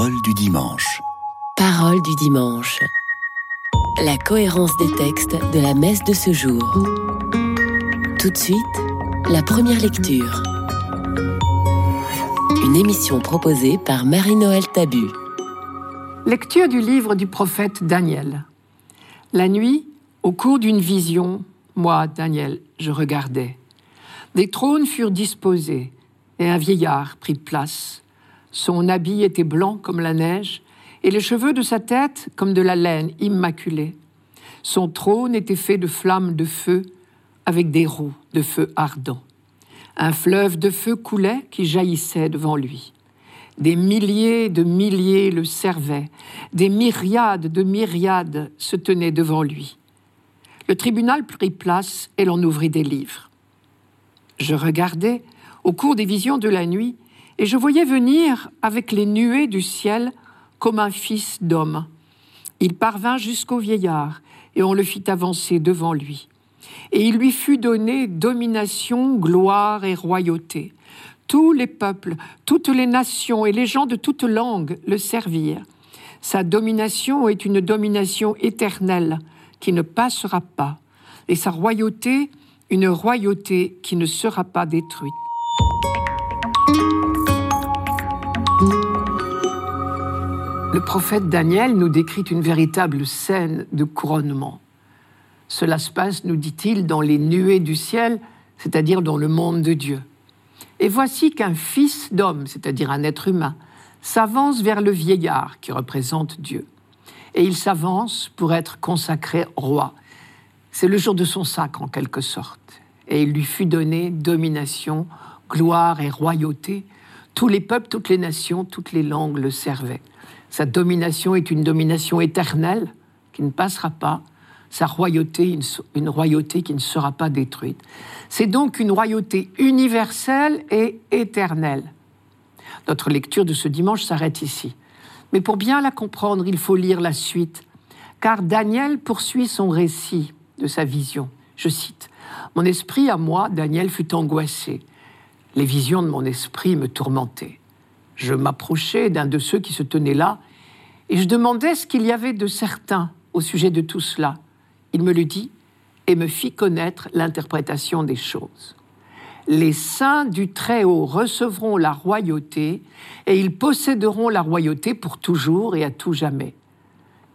Parole du dimanche. Parole du dimanche. La cohérence des textes de la messe de ce jour. Tout de suite, la première lecture. Une émission proposée par Marie-Noël Tabu. Lecture du livre du prophète Daniel. La nuit, au cours d'une vision, moi, Daniel, je regardais. Des trônes furent disposés, et un vieillard prit place. Son habit était blanc comme la neige, et les cheveux de sa tête comme de la laine immaculée. Son trône était fait de flammes de feu, avec des roues de feu ardent. Un fleuve de feu coulait qui jaillissait devant lui. Des milliers de milliers le servaient, des myriades de myriades se tenaient devant lui. Le tribunal prit place et l'on ouvrit des livres. Je regardais, au cours des visions de la nuit, et je voyais venir avec les nuées du ciel comme un fils d'homme. Il parvint jusqu'au vieillard, et on le fit avancer devant lui. Et il lui fut donné domination, gloire et royauté. Tous les peuples, toutes les nations et les gens de toutes langues le servirent. Sa domination est une domination éternelle qui ne passera pas, et sa royauté une royauté qui ne sera pas détruite. Le prophète Daniel nous décrit une véritable scène de couronnement. Cela se passe, nous dit-il, dans les nuées du ciel, c'est-à-dire dans le monde de Dieu. Et voici qu'un fils d'homme, c'est-à-dire un être humain, s'avance vers le vieillard qui représente Dieu. Et il s'avance pour être consacré roi. C'est le jour de son sacre en quelque sorte. Et il lui fut donné domination, gloire et royauté. Tous les peuples, toutes les nations, toutes les langues le servaient. Sa domination est une domination éternelle qui ne passera pas. Sa royauté, une, royauté qui ne sera pas détruite. C'est donc une royauté universelle et éternelle. Notre lecture de ce dimanche s'arrête ici. Mais pour bien la comprendre, il faut lire la suite, car Daniel poursuit son récit de sa vision. Je cite, Mon esprit à moi, Daniel, fut angoissé. Les visions de mon esprit me tourmentaient. Je m'approchais d'un de ceux qui se tenaient là, et je demandais ce qu'il y avait de certain au sujet de tout cela. Il me le dit et me fit connaître l'interprétation des choses. Les saints du Très-Haut recevront la royauté, et ils posséderont la royauté pour toujours et à tout jamais.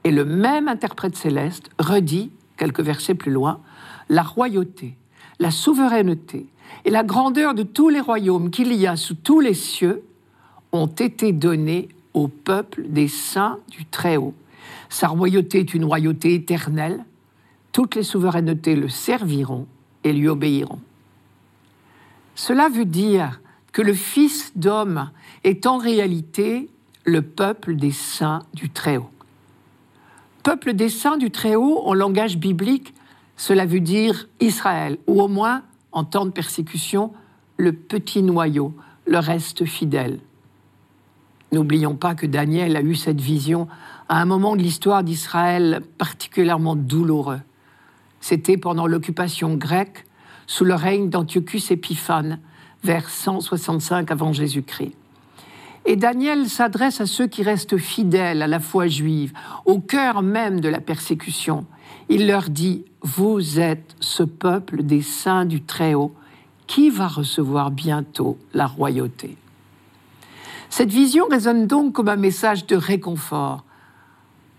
Et le même interprète céleste redit quelques versets plus loin, la royauté, la souveraineté et la grandeur de tous les royaumes qu'il y a sous tous les cieux ont été donnés au peuple des saints du Très-Haut. Sa royauté est une royauté éternelle. Toutes les souverainetés le serviront et lui obéiront. Cela veut dire que le Fils d'homme est en réalité le peuple des saints du Très-Haut peuple des saints du Très-Haut, en langage biblique, cela veut dire Israël, ou au moins, en temps de persécution, le petit noyau, le reste fidèle. N'oublions pas que Daniel a eu cette vision à un moment de l'histoire d'Israël particulièrement douloureux. C'était pendant l'occupation grecque, sous le règne d'Antiochus Épiphane, vers 165 avant Jésus-Christ. Et Daniel s'adresse à ceux qui restent fidèles à la foi juive, au cœur même de la persécution. Il leur dit, Vous êtes ce peuple des saints du Très-Haut qui va recevoir bientôt la royauté? Cette vision résonne donc comme un message de réconfort.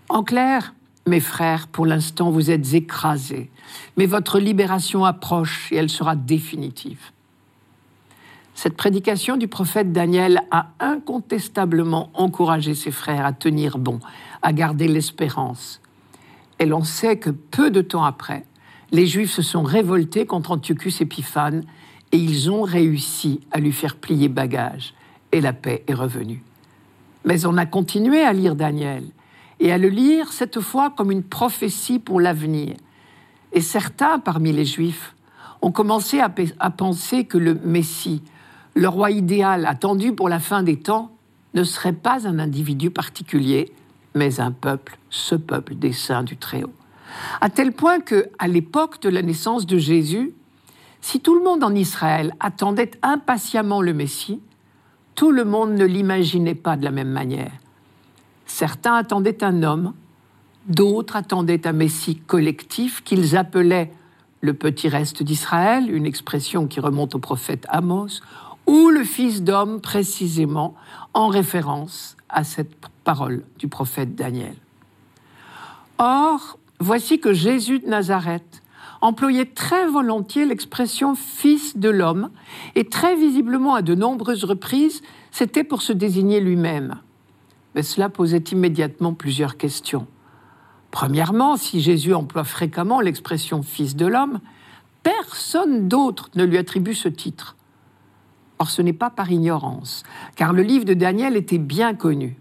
En clair, mes frères, pour l'instant vous êtes écrasés, mais votre libération approche et elle sera définitive. Cette prédication du prophète Daniel a incontestablement encouragé ses frères à tenir bon, à garder l'espérance. Et l'on sait que peu de temps après, les Juifs se sont révoltés contre Antiochus Épiphane et ils ont réussi à lui faire plier bagage et la paix est revenue. Mais on a continué à lire Daniel et à le lire cette fois comme une prophétie pour l'avenir. Et certains parmi les Juifs ont commencé à, penser que le Messie, le roi idéal attendu pour la fin des temps ne serait pas un individu particulier, mais un peuple, ce peuple des saints du Très-Haut. À tel point que, à l'époque de la naissance de Jésus, si tout le monde en Israël attendait impatiemment le Messie, tout le monde ne l'imaginait pas de la même manière. Certains attendaient un homme, d'autres attendaient un Messie collectif qu'ils appelaient le petit reste d'Israël, une expression qui remonte au prophète Amos, ou le Fils d'homme précisément en référence à cette parole du prophète Daniel. Or, voici que Jésus de Nazareth employait très volontiers l'expression Fils de l'homme, et très visiblement à de nombreuses reprises, c'était pour se désigner lui-même. Mais cela posait immédiatement plusieurs questions. Premièrement, si Jésus emploie fréquemment l'expression Fils de l'homme, personne d'autre ne lui attribue ce titre. Or, ce n'est pas par ignorance, car le livre de Daniel était bien connu.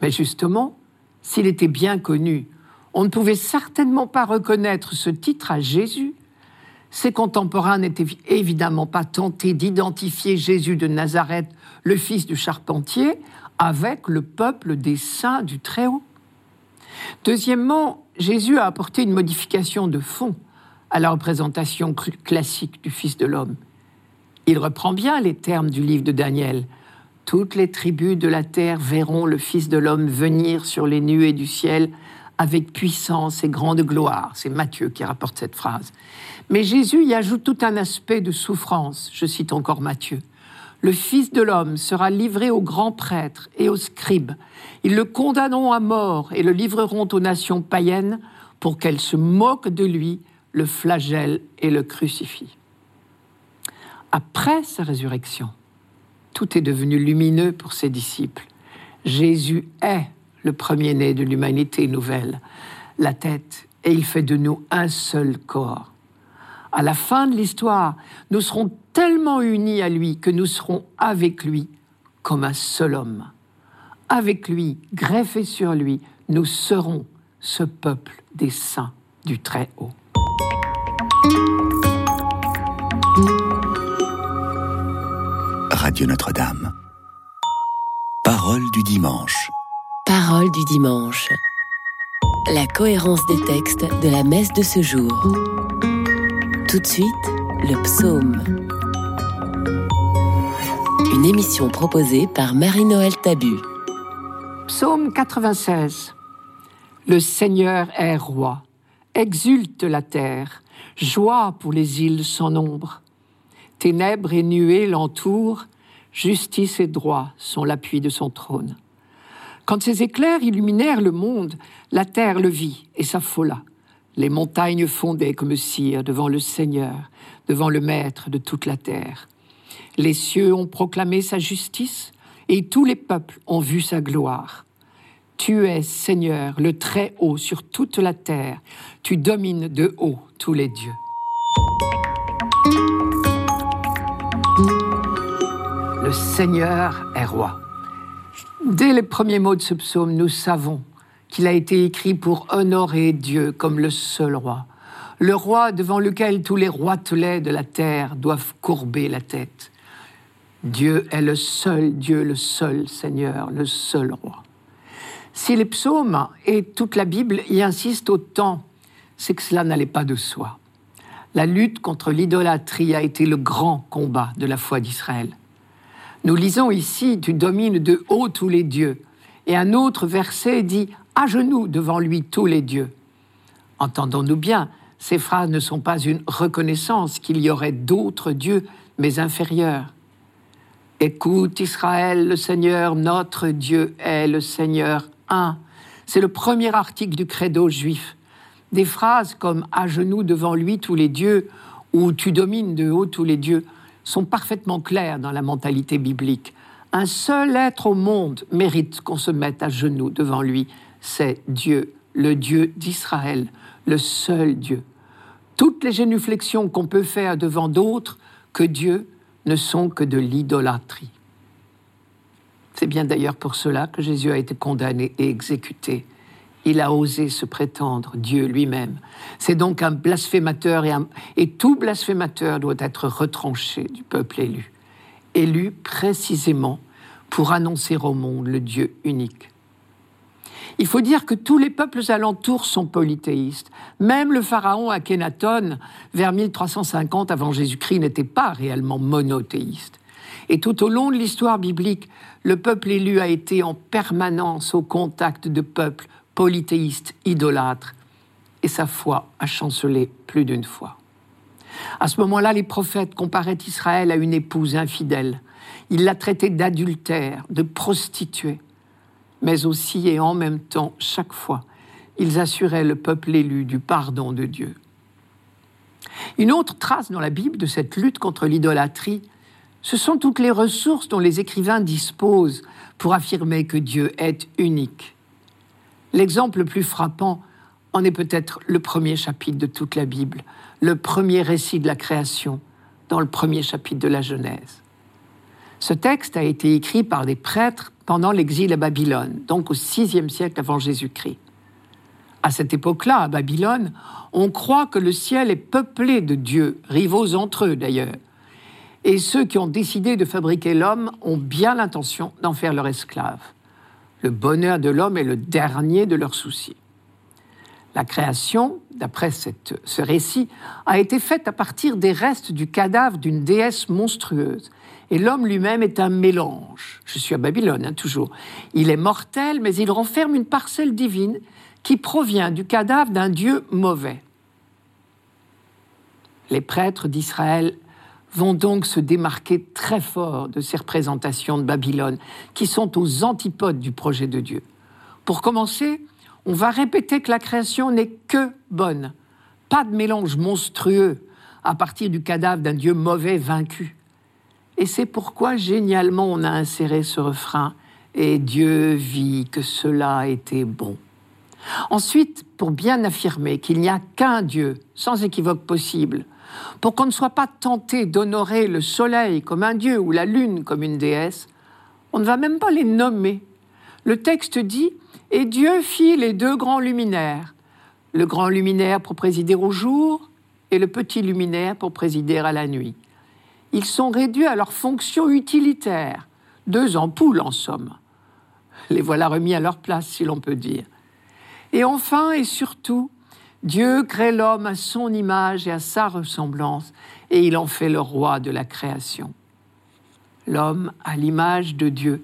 Mais justement, s'il était bien connu, on ne pouvait certainement pas reconnaître ce titre à Jésus. Ses contemporains n'étaient évidemment pas tentés d'identifier Jésus de Nazareth, le fils du charpentier, avec le peuple des saints du Très-Haut. Deuxièmement, Jésus a apporté une modification de fond à la représentation classique du Fils de l'homme. Il reprend bien les termes du livre de Daniel. Toutes les tribus de la terre verront le Fils de l'homme venir sur les nuées du ciel avec puissance et grande gloire. C'est Matthieu qui rapporte cette phrase. Mais Jésus y ajoute tout un aspect de souffrance. Je cite encore Matthieu. Le Fils de l'homme sera livré aux grands prêtres et aux scribes. Ils le condamneront à mort et le livreront aux nations païennes pour qu'elles se moquent de lui, le flagellent et le crucifient. Après sa résurrection, tout est devenu lumineux pour ses disciples. Jésus est le premier-né de l'humanité nouvelle, la tête, et il fait de nous un seul corps. À la fin de l'histoire, nous serons tellement unis à lui que nous serons avec lui comme un seul homme. Avec lui, greffés sur lui, nous serons ce peuple des saints du Très-Haut. Radio Notre-Dame. Parole du dimanche. Parole du dimanche. La cohérence des textes de la messe de ce jour. Tout de suite, le psaume. Une émission proposée par Marie-Noël Tabu. Psaume 96. Le Seigneur est roi. Exulte la terre. Joie pour les îles sans nombre. Ténèbres et nuées l'entourent. Justice et droit sont l'appui de son trône. Quand ces éclairs illuminèrent le monde, la terre le vit et s'affola. Les montagnes fondaient comme cire devant le Seigneur, devant le Maître de toute la terre. Les cieux ont proclamé sa justice et tous les peuples ont vu sa gloire. Tu es, Seigneur, le Très-Haut sur toute la terre. Tu domines de haut tous les dieux. Le Seigneur est roi. Dès les premiers mots de ce psaume, nous savons qu'il a été écrit pour honorer Dieu comme le seul roi, le roi devant lequel tous les roitelets de la terre doivent courber la tête. Dieu est le seul Dieu, le seul Seigneur, le seul roi. Si les psaumes et toute la Bible y insistent autant, c'est que cela n'allait pas de soi. La lutte contre l'idolâtrie a été le grand combat de la foi d'Israël. Nous lisons ici Tu domines de haut tous les dieux. Et un autre verset dit À genoux devant lui tous les dieux. Entendons-nous bien, ces phrases ne sont pas une reconnaissance qu'il y aurait d'autres dieux, mais inférieurs. Écoute Israël, le Seigneur, notre Dieu est le Seigneur un. C'est le premier article du credo juif. Des phrases comme à genoux devant lui tous les dieux ou tu domines de haut tous les dieux sont parfaitement clairs dans la mentalité biblique. Un seul être au monde mérite qu'on se mette à genoux devant lui. C'est Dieu, le Dieu d'Israël, le seul Dieu. Toutes les génuflexions qu'on peut faire devant d'autres que Dieu ne sont que de l'idolâtrie. C'est bien d'ailleurs pour cela que Jésus a été condamné et exécuté il a osé se prétendre Dieu lui-même. C'est donc un blasphémateur et, tout blasphémateur doit être retranché du peuple élu. Élu précisément pour annoncer au monde le Dieu unique. Il faut dire que tous les peuples alentours sont polythéistes. Même le pharaon Akhenaton, vers 1350 avant Jésus-Christ, n'était pas réellement monothéiste. Et tout au long de l'histoire biblique, le peuple élu a été en permanence au contact de peuples polythéistes, idolâtres, et sa foi a chancelé plus d'une fois. À ce moment-là, les prophètes comparaient Israël à une épouse infidèle. Ils la traitaient d'adultère, de prostituée, mais aussi et en même temps, chaque fois, ils assuraient le peuple élu du pardon de Dieu. Une autre trace dans la Bible de cette lutte contre l'idolâtrie, ce sont toutes les ressources dont les écrivains disposent pour affirmer que Dieu est unique. L'exemple le plus frappant en est peut-être le premier chapitre de toute la Bible, le premier récit de la création, dans le premier chapitre de la Genèse. Ce texte a été écrit par des prêtres pendant l'exil à Babylone, donc au VIe siècle avant Jésus-Christ. À cette époque-là, à Babylone, on croit que le ciel est peuplé de dieux, rivaux entre eux d'ailleurs. Et ceux qui ont décidé de fabriquer l'homme ont bien l'intention d'en faire leur esclave. Le bonheur de l'homme est le dernier de leurs soucis. La création, d'après ce récit, a été faite à partir des restes du cadavre d'une déesse monstrueuse. Et l'homme lui-même est un mélange. Je suis à Babylone, hein, toujours. Il est mortel, mais il renferme une parcelle divine qui provient du cadavre d'un Dieu mauvais. Les prêtres d'Israël vont donc se démarquer très fort de ces représentations de Babylone, qui sont aux antipodes du projet de Dieu. Pour commencer, on va répéter que la création n'est que bonne, pas de mélange monstrueux à partir du cadavre d'un Dieu mauvais vaincu. Et c'est pourquoi génialement on a inséré ce refrain Et Dieu vit que cela était bon. Ensuite, pour bien affirmer qu'il n'y a qu'un Dieu, sans équivoque possible, pour qu'on ne soit pas tenté d'honorer le soleil comme un Dieu ou la lune comme une déesse, on ne va même pas les nommer. Le texte dit Et Dieu fit les deux grands luminaires, le grand luminaire pour présider au jour et le petit luminaire pour présider à la nuit. Ils sont réduits à leur fonction utilitaire, deux ampoules en somme. Les voilà remis à leur place, si l'on peut dire. Et enfin et surtout, Dieu crée l'homme à son image et à sa ressemblance, et il en fait le roi de la création. L'homme à l'image de Dieu,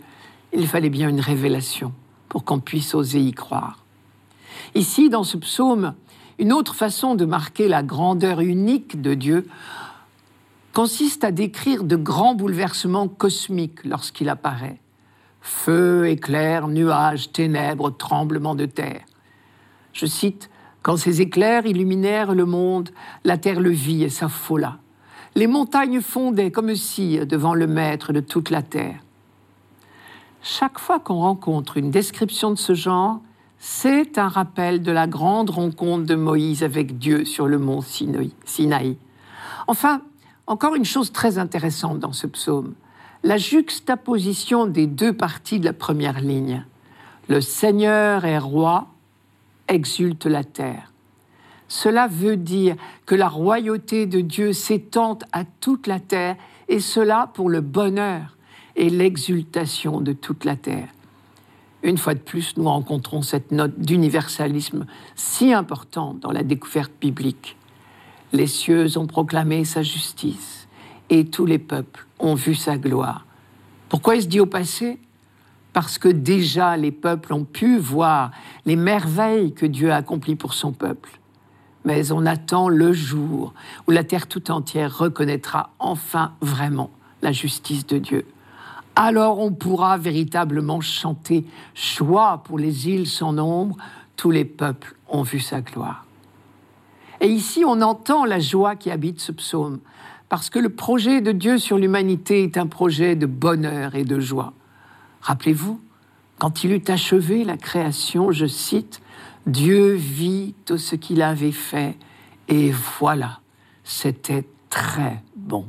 il fallait bien une révélation pour qu'on puisse oser y croire. Ici, dans ce psaume, une autre façon de marquer la grandeur unique de Dieu consiste à décrire de grands bouleversements cosmiques lorsqu'il apparaît. Feu, éclairs, nuages, ténèbres, tremblements de terre. Je cite Quand ces éclairs illuminèrent le monde, la terre le vit et s'affola. Les montagnes fondaient comme si devant le maître de toute la terre. Chaque fois qu'on rencontre une description de ce genre, c'est un rappel de la grande rencontre de Moïse avec Dieu sur le mont Sinaï. Enfin, encore une chose très intéressante dans ce psaume, la juxtaposition des deux parties de la première ligne. Le Seigneur est roi exulte la terre. Cela veut dire que la royauté de Dieu s'étend à toute la terre, et cela pour le bonheur et l'exultation de toute la terre. Une fois de plus, nous rencontrons cette note d'universalisme si importante dans la découverte biblique. Les cieux ont proclamé sa justice, et tous les peuples ont vu sa gloire. Pourquoi est-ce dit au passé? Parce que déjà les peuples ont pu voir les merveilles que Dieu a accomplies pour son peuple. Mais on attend le jour où la terre tout entière reconnaîtra enfin vraiment la justice de Dieu. Alors on pourra véritablement chanter Joie pour les îles sans nombre, tous les peuples ont vu sa gloire. Et ici, on entend la joie qui habite ce psaume, parce que le projet de Dieu sur l'humanité est un projet de bonheur et de joie. Rappelez-vous, quand il eut achevé la création, je cite, Dieu vit tout ce qu'il avait fait, et voilà, c'était très bon.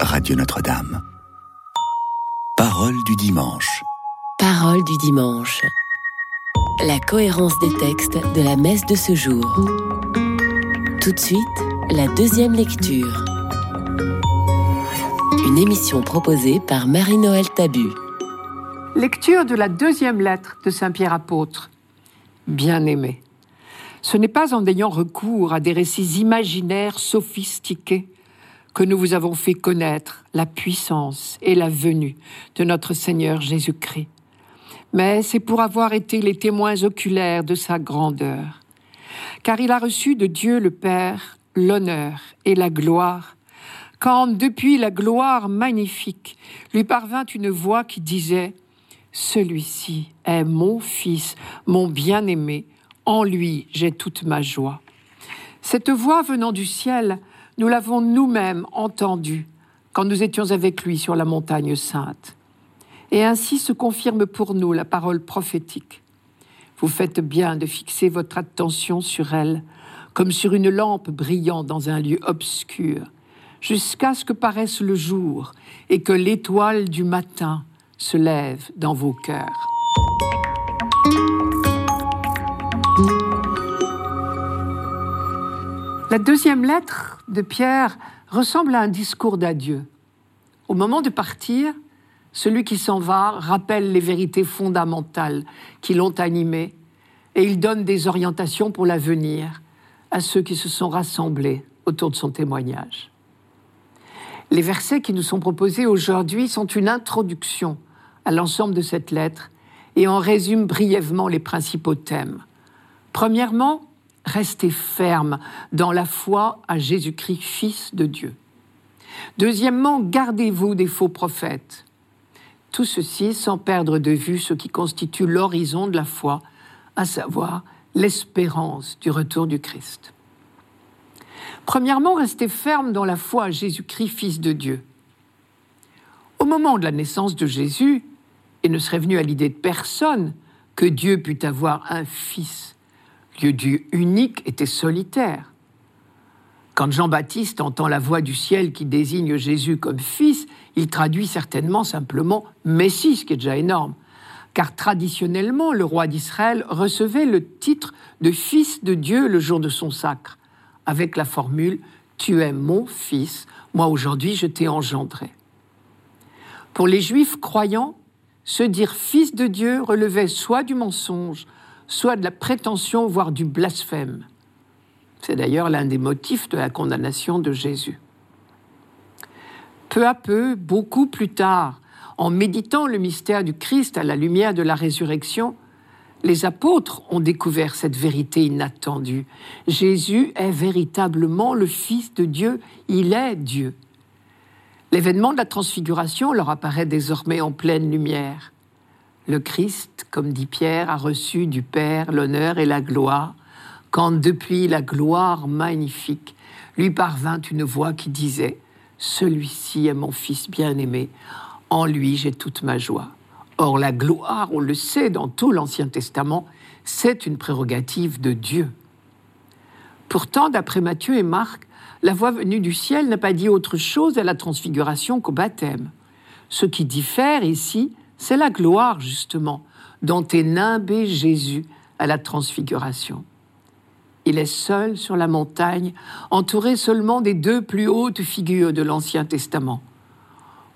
Radio Notre-Dame. Parole du dimanche. Parole du dimanche. La cohérence des textes de la messe de ce jour. Tout de suite, la deuxième lecture. Une émission proposée par Marie-Noël Tabu. Lecture de la deuxième lettre de Saint Pierre apôtre. Bien-aimé. Ce n'est pas en ayant recours à des récits imaginaires sophistiqués que nous vous avons fait connaître la puissance et la venue de notre Seigneur Jésus-Christ, mais c'est pour avoir été les témoins oculaires de sa grandeur. Car il a reçu de Dieu le Père l'honneur et la gloire, quand depuis la gloire magnifique lui parvint une voix qui disait Celui-ci est mon Fils, mon bien-aimé, en lui j'ai toute ma joie. Cette voix venant du ciel, nous l'avons nous-mêmes entendue quand nous étions avec lui sur la montagne sainte. Et ainsi se confirme pour nous la parole prophétique. Vous faites bien de fixer votre attention sur elle, comme sur une lampe brillant dans un lieu obscur, jusqu'à ce que paraisse le jour et que l'étoile du matin se lève dans vos cœurs. La deuxième lettre de Pierre ressemble à un discours d'adieu. Au moment de partir, celui qui s'en va rappelle les vérités fondamentales qui l'ont animé et il donne des orientations pour l'avenir à ceux qui se sont rassemblés autour de son témoignage. Les versets qui nous sont proposés aujourd'hui sont une introduction à l'ensemble de cette lettre et en résument brièvement les principaux thèmes. Premièrement, Restez ferme dans la foi à Jésus-Christ, Fils de Dieu. Deuxièmement, gardez-vous des faux prophètes. Tout ceci sans perdre de vue ce qui constitue l'horizon de la foi, à savoir l'espérance du retour du Christ. Premièrement, restez ferme dans la foi à Jésus-Christ, Fils de Dieu. Au moment de la naissance de Jésus, il ne serait venu à l'idée de personne que Dieu pût avoir un fils Dieu unique était solitaire. Quand Jean-Baptiste entend la voix du ciel qui désigne Jésus comme fils, il traduit certainement simplement Messie, ce qui est déjà énorme. Car traditionnellement, le roi d'Israël recevait le titre de fils de Dieu le jour de son sacre, avec la formule Tu es mon fils, moi aujourd'hui je t'ai engendré. Pour les juifs croyants, se dire fils de Dieu relevait soit du mensonge, soit de la prétention, voire du blasphème. C'est d'ailleurs l'un des motifs de la condamnation de Jésus. Peu à peu, beaucoup plus tard, en méditant le mystère du Christ à la lumière de la résurrection, les apôtres ont découvert cette vérité inattendue. Jésus est véritablement le Fils de Dieu, il est Dieu. L'événement de la transfiguration leur apparaît désormais en pleine lumière. Le Christ, comme dit Pierre, a reçu du Père l'honneur et la gloire, quand depuis la gloire magnifique lui parvint une voix qui disait Celui-ci est mon Fils bien-aimé, en lui j'ai toute ma joie. Or la gloire, on le sait dans tout l'Ancien Testament, c'est une prérogative de Dieu. Pourtant, d'après Matthieu et Marc, la voix venue du ciel n'a pas dit autre chose à la transfiguration qu'au baptême. Ce qui diffère ici, c'est la gloire, justement, dont est nimbé Jésus à la transfiguration. Il est seul sur la montagne, entouré seulement des deux plus hautes figures de l'Ancien Testament.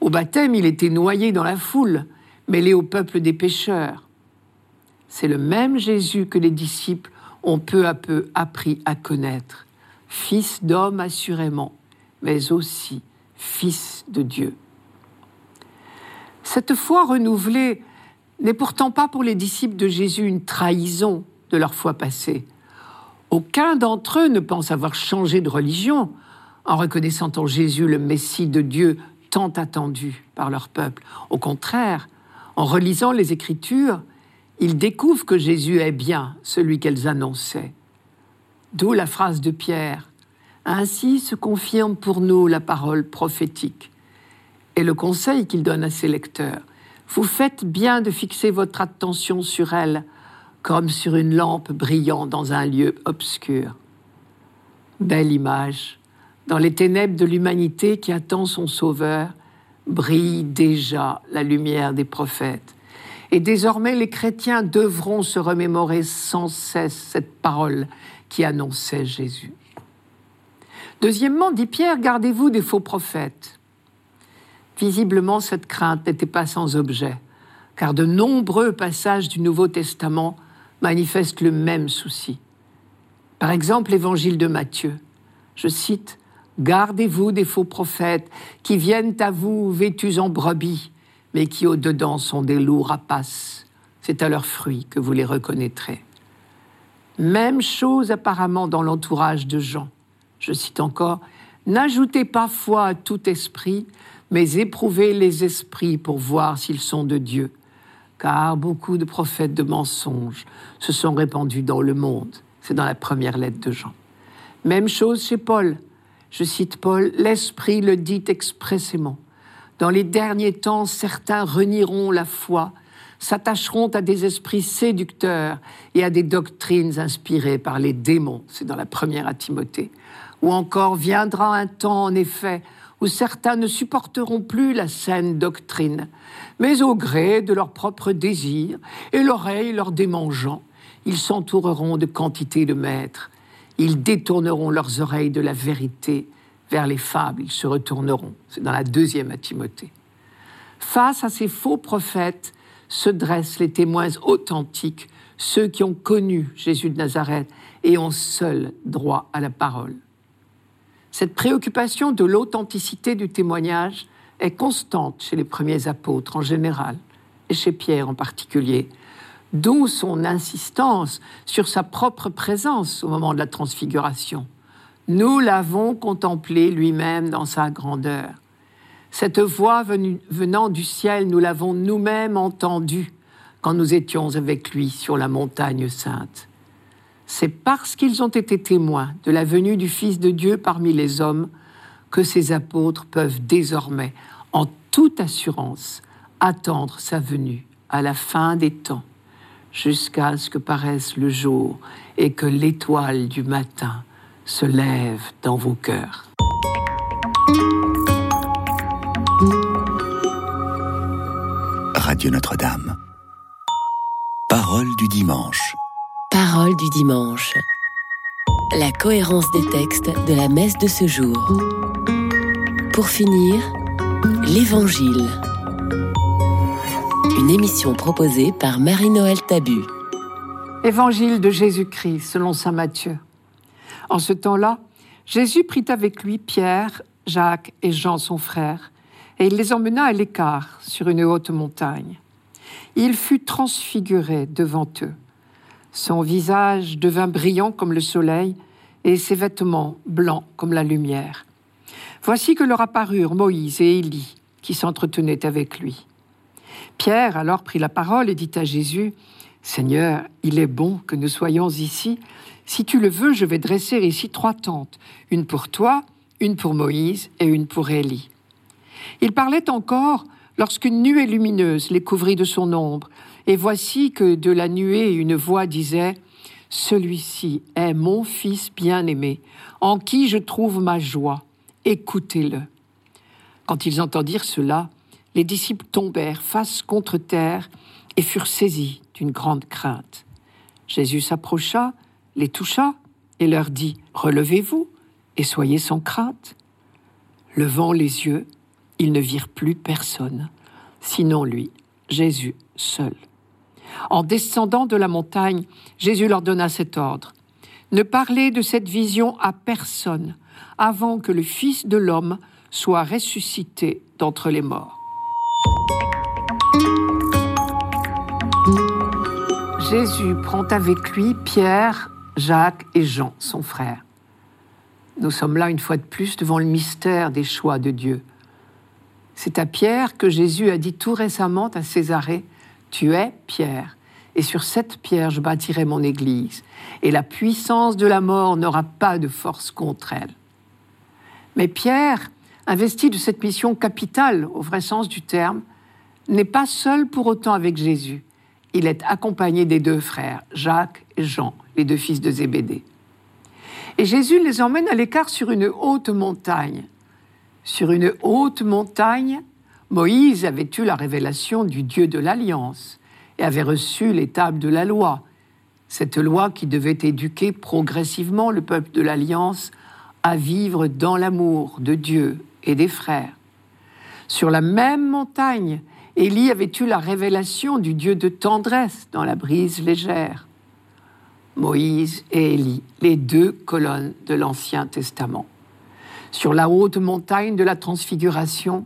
Au baptême, il était noyé dans la foule, mêlé au peuple des pécheurs. C'est le même Jésus que les disciples ont peu à peu appris à connaître, fils d'homme assurément, mais aussi fils de Dieu. Cette foi renouvelée n'est pourtant pas pour les disciples de Jésus une trahison de leur foi passée. Aucun d'entre eux ne pense avoir changé de religion en reconnaissant en Jésus le Messie de Dieu tant attendu par leur peuple. Au contraire, en relisant les Écritures, ils découvrent que Jésus est bien celui qu'elles annonçaient. D'où la phrase de Pierre. Ainsi se confirme pour nous la parole prophétique et le conseil qu'il donne à ses lecteurs. Vous faites bien de fixer votre attention sur elle, comme sur une lampe brillant dans un lieu obscur. Belle image. Dans les ténèbres de l'humanité qui attend son Sauveur, brille déjà la lumière des prophètes. Et désormais, les chrétiens devront se remémorer sans cesse cette parole qui annonçait Jésus. Deuxièmement, dit Pierre, gardez-vous des faux prophètes. Visiblement, cette crainte n'était pas sans objet, car de nombreux passages du Nouveau Testament manifestent le même souci. Par exemple, l'évangile de Matthieu. Je cite Gardez-vous des faux prophètes qui viennent à vous vêtus en brebis, mais qui au-dedans sont des loups rapaces. C'est à leurs fruits que vous les reconnaîtrez. Même chose apparemment dans l'entourage de Jean. Je cite encore N'ajoutez pas foi à tout esprit, mais éprouvez les esprits pour voir s'ils sont de Dieu. Car beaucoup de prophètes de mensonges se sont répandus dans le monde. C'est dans la première lettre de Jean. Même chose chez Paul. Je cite Paul, L'Esprit le dit expressément. Dans les derniers temps, certains renieront la foi, s'attacheront à des esprits séducteurs et à des doctrines inspirées par les démons. C'est dans la première à Timothée. Ou encore viendra un temps, en effet, où certains ne supporteront plus la saine doctrine, mais au gré de leurs propres désirs et l'oreille leur démangeant, ils s'entoureront de quantité de maîtres. Ils détourneront leurs oreilles de la vérité vers les fables, ils se retourneront. C'est dans la deuxième à Timothée. Face à ces faux prophètes se dressent les témoins authentiques, ceux qui ont connu Jésus de Nazareth et ont seul droit à la parole. Cette préoccupation de l'authenticité du témoignage est constante chez les premiers apôtres en général, et chez Pierre en particulier, d'où son insistance sur sa propre présence au moment de la transfiguration. Nous l'avons contemplé lui-même dans sa grandeur. Cette voix venant du ciel, nous l'avons nous-mêmes entendue quand nous étions avec lui sur la montagne sainte. C'est parce qu'ils ont été témoins de la venue du Fils de Dieu parmi les hommes que ces apôtres peuvent désormais, en toute assurance, attendre sa venue à la fin des temps, jusqu'à ce que paraisse le jour et que l'étoile du matin se lève dans vos cœurs. Radio Notre-Dame. Parole du dimanche. Parole du dimanche. La cohérence des textes de la messe de ce jour. Pour finir, l'Évangile. Une émission proposée par Marie-Noël Tabu. Évangile de Jésus-Christ selon Saint Matthieu. En ce temps-là, Jésus prit avec lui Pierre, Jacques et Jean son frère, et il les emmena à l'écart sur une haute montagne. Il fut transfiguré devant eux son visage devint brillant comme le soleil et ses vêtements blancs comme la lumière. Voici que leur apparurent Moïse et Élie qui s'entretenaient avec lui. Pierre alors prit la parole et dit à Jésus, Seigneur, il est bon que nous soyons ici. Si tu le veux, je vais dresser ici trois tentes, une pour toi, une pour Moïse et une pour Élie. Il parlait encore lorsqu'une nuée lumineuse les couvrit de son ombre, et voici que de la nuée une voix disait Celui-ci est mon Fils bien-aimé, en qui je trouve ma joie. Écoutez-le. Quand ils entendirent cela, les disciples tombèrent face contre terre et furent saisis d'une grande crainte. Jésus s'approcha, les toucha et leur dit Relevez-vous et soyez sans crainte. Levant les yeux, ils ne virent plus personne, sinon lui, Jésus seul. En descendant de la montagne, Jésus leur donna cet ordre. Ne parlez de cette vision à personne avant que le Fils de l'homme soit ressuscité d'entre les morts. Jésus prend avec lui Pierre, Jacques et Jean, son frère. Nous sommes là une fois de plus devant le mystère des choix de Dieu. C'est à Pierre que Jésus a dit tout récemment à Césarée, tu es Pierre, et sur cette pierre je bâtirai mon Église, et la puissance de la mort n'aura pas de force contre elle. Mais Pierre, investi de cette mission capitale au vrai sens du terme, n'est pas seul pour autant avec Jésus. Il est accompagné des deux frères, Jacques et Jean, les deux fils de Zébédée. Et Jésus les emmène à l'écart sur une haute montagne. Sur une haute montagne, Moïse avait eu la révélation du Dieu de l'Alliance et avait reçu les tables de la loi, cette loi qui devait éduquer progressivement le peuple de l'Alliance à vivre dans l'amour de Dieu et des frères. Sur la même montagne, Élie avait eu la révélation du Dieu de tendresse dans la brise légère. Moïse et Élie, les deux colonnes de l'Ancien Testament. Sur la haute montagne de la transfiguration,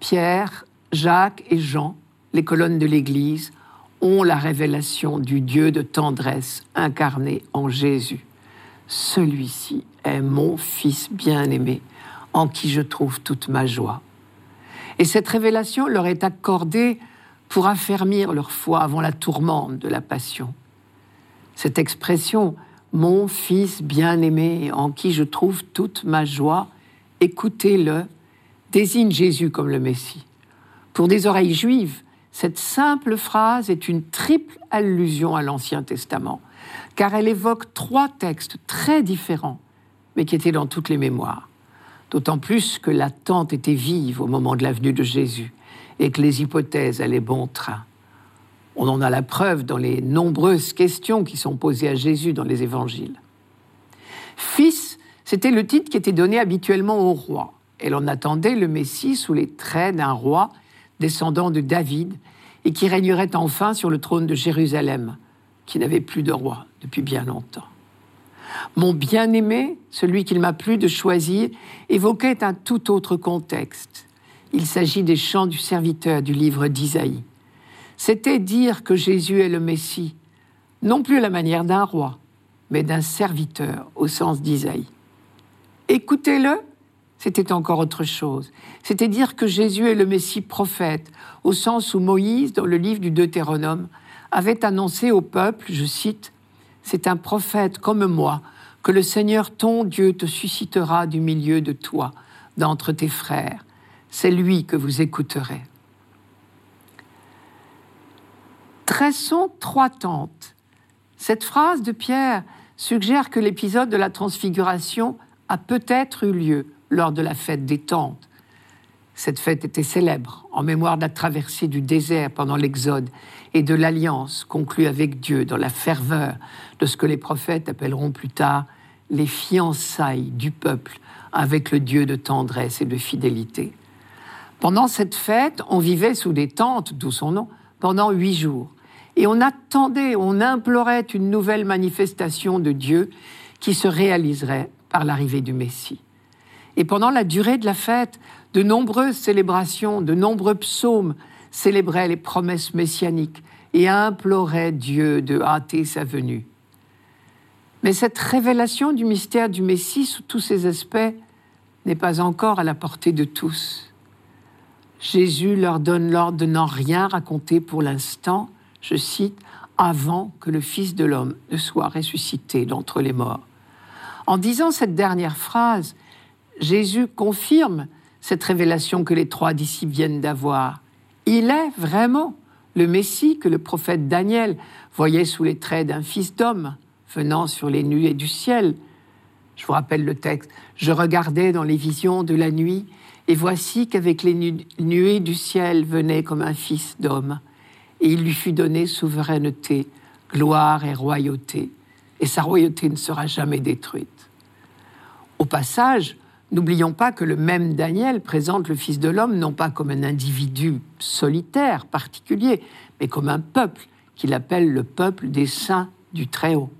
Pierre, Jacques et Jean, les colonnes de l'Église, ont la révélation du Dieu de tendresse incarné en Jésus. Celui-ci est mon Fils bien-aimé, en qui je trouve toute ma joie. Et cette révélation leur est accordée pour affermir leur foi avant la tourmente de la passion. Cette expression mon Fils bien-aimé, en qui je trouve toute ma joie, écoutez-le, désigne Jésus comme le Messie. Pour des oreilles juives, cette simple phrase est une triple allusion à l'Ancien Testament, car elle évoque trois textes très différents, mais qui étaient dans toutes les mémoires. D'autant plus que l'attente était vive au moment de la venue de Jésus et que les hypothèses allaient bon train. On en a la preuve dans les nombreuses questions qui sont posées à Jésus dans les évangiles. Fils, c'était le titre qui était donné habituellement au roi. Et l'on attendait le Messie sous les traits d'un roi descendant de David et qui régnerait enfin sur le trône de Jérusalem, qui n'avait plus de roi depuis bien longtemps. Mon bien-aimé, celui qu'il m'a plu de choisir, évoquait un tout autre contexte. Il s'agit des chants du serviteur du livre d'Isaïe c'était dire que Jésus est le Messie, non plus à la manière d'un roi, mais d'un serviteur au sens d'Isaïe. Écoutez-le, c'était encore autre chose. C'était dire que Jésus est le Messie prophète, au sens où Moïse, dans le livre du Deutéronome, avait annoncé au peuple, je cite, C'est un prophète comme moi, que le Seigneur ton Dieu te suscitera du milieu de toi, d'entre tes frères. C'est lui que vous écouterez. Tressons trois tentes. Cette phrase de Pierre suggère que l'épisode de la transfiguration a peut-être eu lieu lors de la fête des tentes. Cette fête était célèbre en mémoire de la traversée du désert pendant l'Exode et de l'alliance conclue avec Dieu dans la ferveur de ce que les prophètes appelleront plus tard les fiançailles du peuple avec le Dieu de tendresse et de fidélité. Pendant cette fête, on vivait sous des tentes, d'où son nom, pendant huit jours. Et on attendait, on implorait une nouvelle manifestation de Dieu qui se réaliserait par l'arrivée du Messie. Et pendant la durée de la fête, de nombreuses célébrations, de nombreux psaumes célébraient les promesses messianiques et imploraient Dieu de hâter sa venue. Mais cette révélation du mystère du Messie sous tous ses aspects n'est pas encore à la portée de tous. Jésus leur donne l'ordre de n'en rien raconter pour l'instant, je cite, avant que le Fils de l'homme ne soit ressuscité d'entre les morts. En disant cette dernière phrase, Jésus confirme cette révélation que les trois disciples viennent d'avoir. Il est vraiment le Messie que le prophète Daniel voyait sous les traits d'un fils d'homme venant sur les nuées du ciel. Je vous rappelle le texte. Je regardais dans les visions de la nuit, et voici qu'avec les nuées du ciel venait comme un fils d'homme et il lui fut donné souveraineté, gloire et royauté, et sa royauté ne sera jamais détruite. Au passage, n'oublions pas que le même Daniel présente le Fils de l'homme non pas comme un individu solitaire, particulier, mais comme un peuple qu'il appelle le peuple des saints du Très-Haut.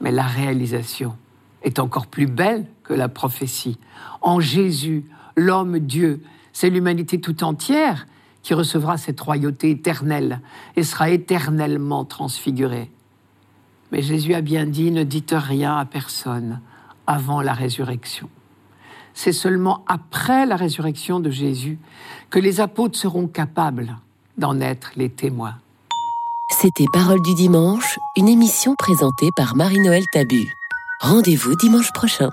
Mais la réalisation est encore plus belle que la prophétie. En Jésus, l'homme Dieu, c'est l'humanité tout entière qui recevra cette royauté éternelle et sera éternellement transfiguré. Mais Jésus a bien dit, ne dites rien à personne avant la résurrection. C'est seulement après la résurrection de Jésus que les apôtres seront capables d'en être les témoins. C'était Parole du dimanche, une émission présentée par Marie-Noël Tabu. Rendez-vous dimanche prochain.